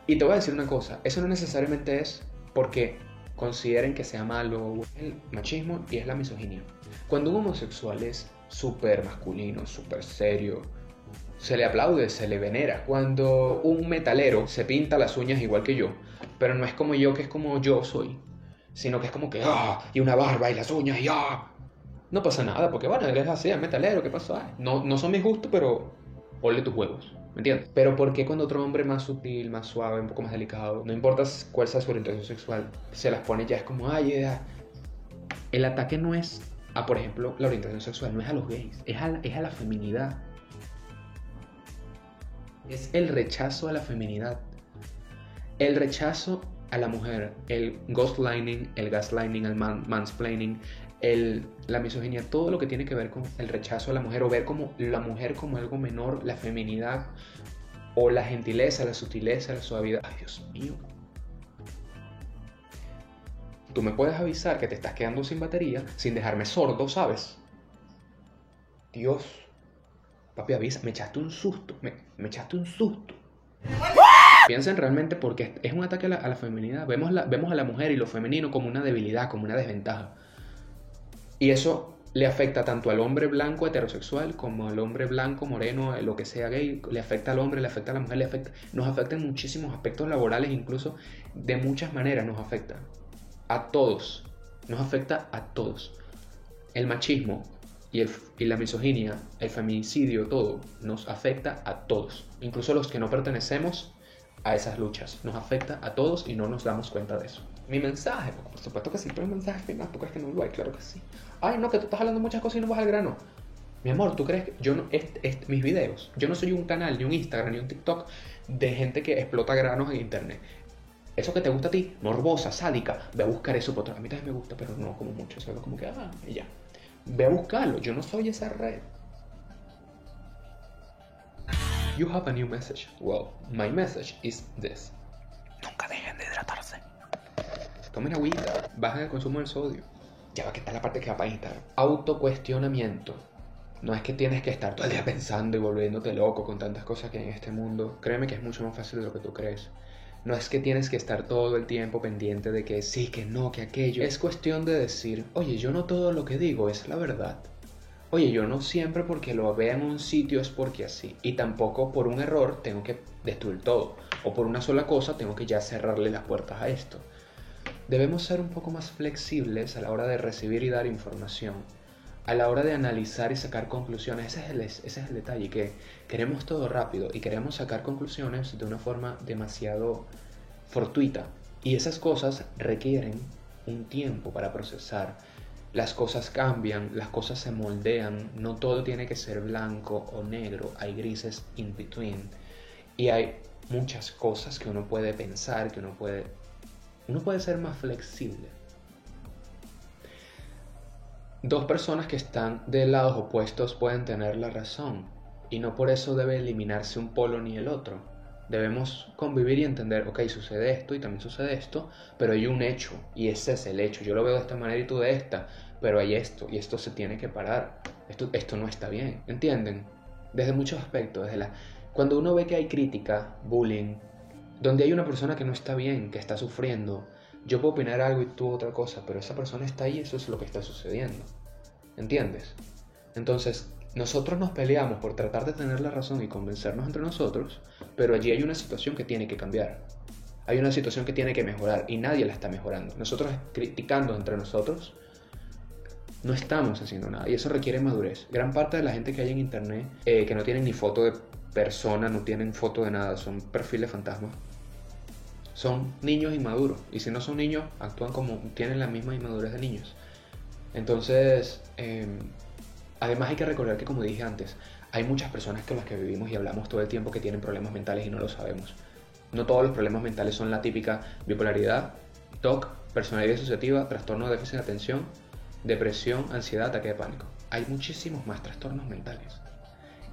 Y te voy a decir una cosa, eso no necesariamente es porque consideren que sea malo el machismo y es la misoginia. Cuando un homosexual es súper masculino, súper serio, se le aplaude, se le venera. Cuando un metalero se pinta las uñas igual que yo, pero no es como yo, que es como yo soy, sino que es como que, ah, y una barba y las uñas y ah. No pasa nada, porque bueno, él es así, es metalero, ¿qué pasó? Ah, no, no son mis gustos, pero ponle tus huevos, ¿me entiendes? Pero ¿por qué cuando otro hombre más sutil, más suave, un poco más delicado, no importa cuál sea su orientación sexual, se las pone ya es como, ay. El ataque no es a, por ejemplo, la orientación sexual, no es a los gays, es a es a la feminidad es el rechazo a la feminidad. El rechazo a la mujer, el ghostlining, el gaslighting, el man- mansplaining, el, la misoginia, todo lo que tiene que ver con el rechazo a la mujer o ver como la mujer como algo menor, la feminidad o la gentileza, la sutileza, la suavidad. Ay, Dios mío. Tú me puedes avisar que te estás quedando sin batería sin dejarme sordo, ¿sabes? Dios. Papi, avisa, me echaste un susto, me, me echaste un susto. Piensen realmente porque es un ataque a la, a la feminidad. Vemos, la- vemos a la mujer y lo femenino como una debilidad, como una desventaja. Y eso le afecta tanto al hombre blanco heterosexual como al hombre blanco, moreno, eh, lo que sea gay. Le afecta al hombre, le afecta a la mujer, le afecta, nos afecta en muchísimos aspectos laborales, incluso de muchas maneras nos afecta. A todos. Nos afecta a todos. El machismo y, el- y la misoginia, el feminicidio, todo, nos afecta a todos. Incluso los que no pertenecemos a esas luchas. Nos afecta a todos y no nos damos cuenta de eso. Mi mensaje, por supuesto que sí, pero el mensaje final, ¿tú crees que no lo hay? Claro que sí. Ay, no, que tú estás hablando muchas cosas y no vas al grano. Mi amor, ¿tú crees que yo no, est- est- mis videos, yo no soy un canal, ni un Instagram, ni un TikTok de gente que explota granos en internet? Eso que te gusta a ti, morbosa, sádica, ve a buscar eso por otro. A mí también me gusta, pero no como mucho, solo como que, ah, y ya. Ve a buscarlo, yo no soy esa red. You have a new message. Well, my message is this. Nunca dejen de 14. Tomen agüita, bajen el consumo del sodio. Ya va que está la parte que va para Instagram. Autocuestionamiento. No es que tienes que estar todo el día pensando y volviéndote loco con tantas cosas que hay en este mundo. Créeme que es mucho más fácil de lo que tú crees. No es que tienes que estar todo el tiempo pendiente de que sí, que no, que aquello. Es cuestión de decir, oye, yo no todo lo que digo es la verdad. Oye, yo no siempre porque lo vea en un sitio es porque así. Y tampoco por un error tengo que destruir todo. O por una sola cosa tengo que ya cerrarle las puertas a esto. Debemos ser un poco más flexibles a la hora de recibir y dar información. A la hora de analizar y sacar conclusiones. Ese es el, ese es el detalle, que queremos todo rápido y queremos sacar conclusiones de una forma demasiado fortuita. Y esas cosas requieren un tiempo para procesar. Las cosas cambian, las cosas se moldean, no todo tiene que ser blanco o negro, hay grises in between. Y hay muchas cosas que uno puede pensar, que uno puede uno puede ser más flexible. Dos personas que están de lados opuestos pueden tener la razón y no por eso debe eliminarse un polo ni el otro. Debemos convivir y entender, ok, sucede esto y también sucede esto, pero hay un hecho y ese es el hecho. Yo lo veo de esta manera y tú de esta, pero hay esto y esto se tiene que parar. Esto, esto no está bien, ¿entienden? Desde muchos aspectos, desde la... Cuando uno ve que hay crítica, bullying, donde hay una persona que no está bien, que está sufriendo, yo puedo opinar algo y tú otra cosa, pero esa persona está ahí, eso es lo que está sucediendo. ¿Entiendes? Entonces, nosotros nos peleamos por tratar de tener la razón y convencernos entre nosotros, pero allí hay una situación que tiene que cambiar. Hay una situación que tiene que mejorar y nadie la está mejorando. Nosotros criticando entre nosotros, no estamos haciendo nada y eso requiere madurez. Gran parte de la gente que hay en internet, eh, que no tienen ni foto de persona, no tienen foto de nada, son perfiles fantasmas, son niños inmaduros. Y si no son niños, actúan como tienen la misma inmadurez de niños. Entonces, em, además hay que recordar que, como dije antes, hay muchas personas con las que vivimos y hablamos todo el tiempo que tienen problemas mentales y no lo sabemos. No todos los problemas mentales son la típica bipolaridad, TOC, personalidad disociativa, trastorno de déficit de atención, depresión, ansiedad, ataque de pánico. Hay muchísimos más trastornos mentales.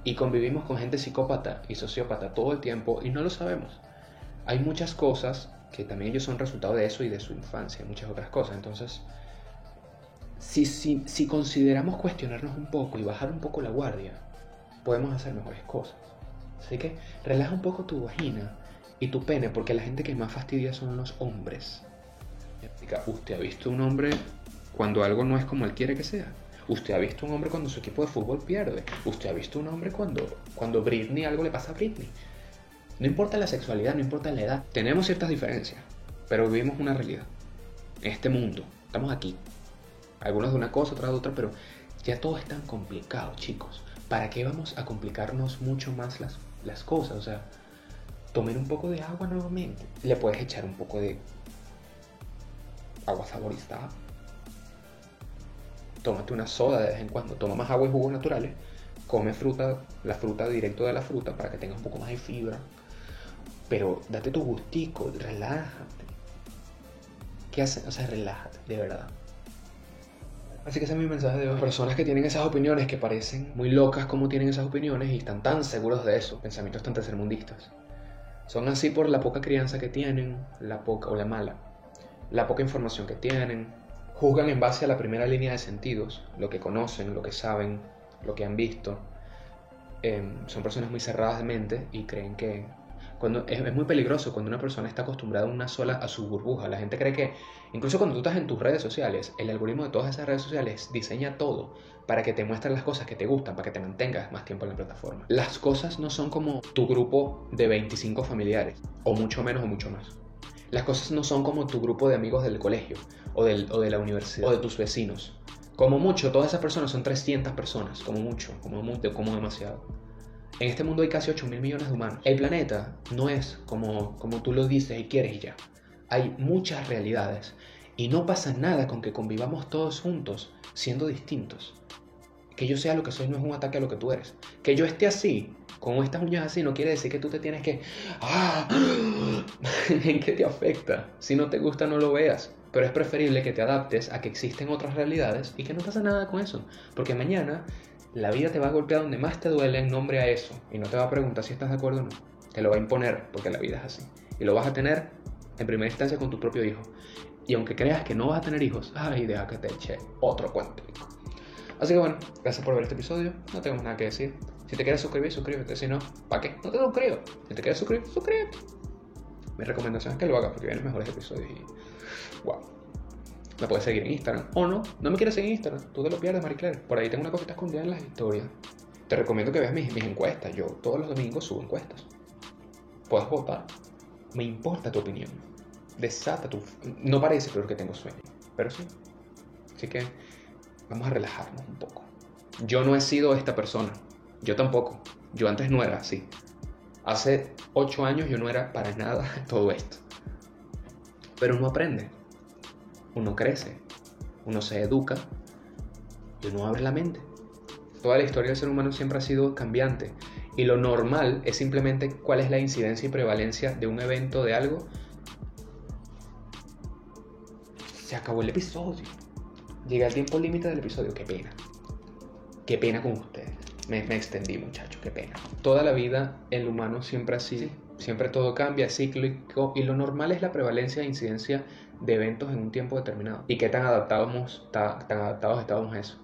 Y convivimos con gente psicópata y sociópata todo el tiempo y no lo sabemos. Hay muchas cosas que también ellos son resultado de eso y de su infancia, y muchas otras cosas. Entonces, si, si, si consideramos cuestionarnos un poco y bajar un poco la guardia, podemos hacer mejores cosas. Así que relaja un poco tu vagina y tu pene, porque la gente que más fastidia son los hombres. ¿Usted ha visto un hombre cuando algo no es como él quiere que sea? ¿Usted ha visto un hombre cuando su equipo de fútbol pierde? ¿Usted ha visto un hombre cuando, cuando Britney algo le pasa a Britney? No importa la sexualidad, no importa la edad. Tenemos ciertas diferencias, pero vivimos una realidad. Este mundo, estamos aquí. Algunos de una cosa, otros de otra, pero ya todo es tan complicado, chicos. ¿Para qué vamos a complicarnos mucho más las, las cosas? O sea, tomen un poco de agua nuevamente. Le puedes echar un poco de agua saborizada. Tómate una soda de vez en cuando. Toma más agua y jugos naturales. Come fruta, la fruta directo de la fruta para que tengas un poco más de fibra. Pero date tu gustico, relájate. ¿Qué haces? O sea, relájate, de verdad. Así que ese es mi mensaje de hoy. Personas que tienen esas opiniones que parecen muy locas como tienen esas opiniones y están tan seguros de eso, pensamientos tan tercermundistas. Son así por la poca crianza que tienen, la poca o la mala, la poca información que tienen. Juzgan en base a la primera línea de sentidos, lo que conocen, lo que saben, lo que han visto. Em, son personas muy cerradas de mente y creen que es, muy peligroso cuando una persona está acostumbrada a una sola, a su burbuja. La gente cree que, incluso cuando tú estás en tus redes sociales, el algoritmo de todas esas redes sociales diseña todo para que te muestre las cosas que te gustan, para que te mantengas más tiempo en la plataforma. Las cosas no son como tu grupo de 25 familiares, o mucho menos o mucho más. Las cosas no son como tu grupo de amigos del colegio, o de la universidad, o de tus vecinos. Como mucho, todas esas personas son 300 personas, como mucho, como, como demasiado. En este mundo hay casi 8 mil millones de humanos. El planeta no es como, como tú lo dices y quieres y ya. Hay muchas realidades. Y no pasa nada con que convivamos todos juntos siendo distintos. Que yo sea lo que soy no es un ataque a lo que tú eres. Que yo esté así, con estas uñas así, no quiere decir que tú te tienes que... ¡Ah! ¿En qué te afecta? Si no te gusta, no lo veas. Pero es preferible que te adaptes a que existen otras realidades y que no pasa nada con eso. Porque mañana la vida te va a golpear donde más te duele en nombre a eso y no te va a preguntar si estás de acuerdo o no. Te lo va a imponer porque la vida es así. Y lo vas a tener en primera instancia con tu propio hijo. Y aunque creas que no vas a tener hijos, ay, deja que te eche otro cuento. Así que bueno, gracias por ver este episodio. No tengo nada que decir. Si te quieres suscribir, suscríbete. Si no, ¿para qué? No te suscribo. Si te quieres suscribir, suscríbete. Mi recomendación es que lo hagas porque vienen mejores episodios y. ¡Wow! Me puedes seguir en Instagram. O no, no me quieres seguir en Instagram. Tú te lo pierdes, Marie Claire. Por ahí tengo una cosita escondida en las historias. Te recomiendo que veas mis, mis encuestas. Yo todos los domingos subo encuestas. Puedes votar. Me importa tu opinión. Desata tu. No parece, pero que tengo sueño. Pero sí. Así que vamos a relajarnos un poco. Yo no he sido esta persona. Yo tampoco. Yo antes no era así. Hace ocho años yo no era para nada todo esto. Pero uno aprende. Uno crece. Uno se educa. Y uno abre la mente. Toda la historia del ser humano siempre ha sido cambiante. Y lo normal es simplemente cuál es la incidencia y prevalencia de un evento, de algo. Se acabó el episodio. Llega el tiempo límite del episodio. Qué pena. Qué pena con ustedes. Me, me extendí, muchachos. Qué pena. Toda la vida el humano siempre así. Siempre todo cambia, cíclico. Y lo normal es la prevalencia e incidencia de eventos en un tiempo determinado. Y qué tan adaptados, tan, tan adaptados estábamos a eso.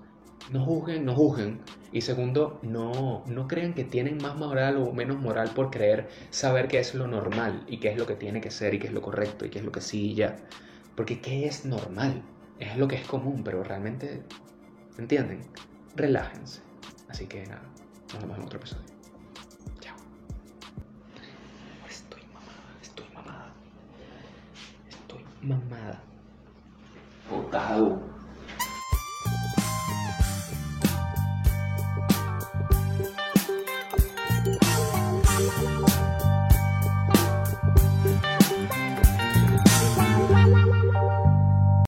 No juzguen, no juzguen. Y segundo, no, no crean que tienen más moral o menos moral por creer saber qué es lo normal y qué es lo que tiene que ser y qué es lo correcto y qué es lo que sí y ya. Porque ¿qué es normal? Es lo que es común, pero realmente, ¿entienden? Relájense. Así que nada, nos vemos en otro episodio. Mamada. Botado.